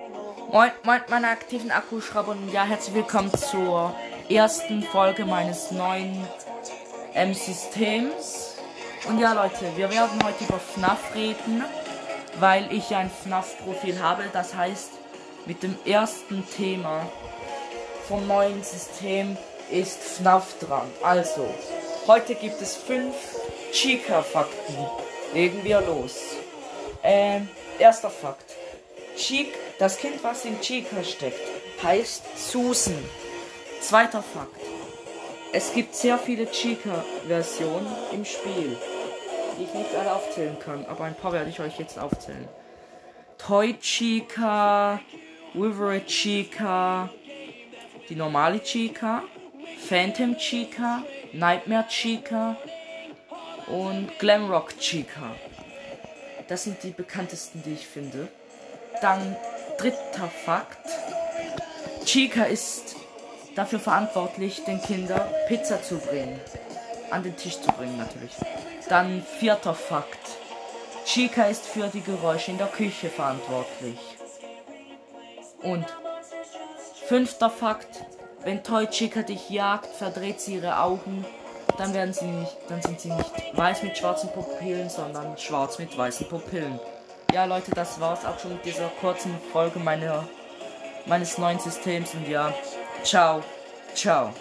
Moin, moin, meine aktiven Akkuschrauber und ja, herzlich willkommen zur ersten Folge meines neuen ähm, Systems. Und ja, Leute, wir werden heute über FNAF reden, weil ich ein FNAF-Profil habe. Das heißt, mit dem ersten Thema vom neuen System ist FNAF dran. Also, heute gibt es fünf Chica-Fakten. Legen wir los. Ähm, erster Fakt. Chic, das Kind, was in Chica steckt, heißt Susan. Zweiter Fakt. Es gibt sehr viele Chica-Versionen im Spiel, die ich nicht alle aufzählen kann, aber ein paar werde ich euch jetzt aufzählen. Toy Chica, Wolverine Chica, die normale Chica, Phantom Chica, Nightmare Chica und Glamrock Chica. Das sind die bekanntesten, die ich finde. Dann dritter Fakt. Chica ist dafür verantwortlich, den Kindern Pizza zu bringen. An den Tisch zu bringen natürlich. Dann vierter Fakt. Chica ist für die Geräusche in der Küche verantwortlich. Und fünfter Fakt. Wenn Toy Chica dich jagt, verdreht sie ihre Augen. Dann werden sie nicht, dann sind sie nicht weiß mit schwarzen Pupillen, sondern schwarz mit weißen Pupillen. Ja, Leute, das war's auch schon mit dieser kurzen Folge meiner, meines neuen Systems. Und ja, ciao, ciao.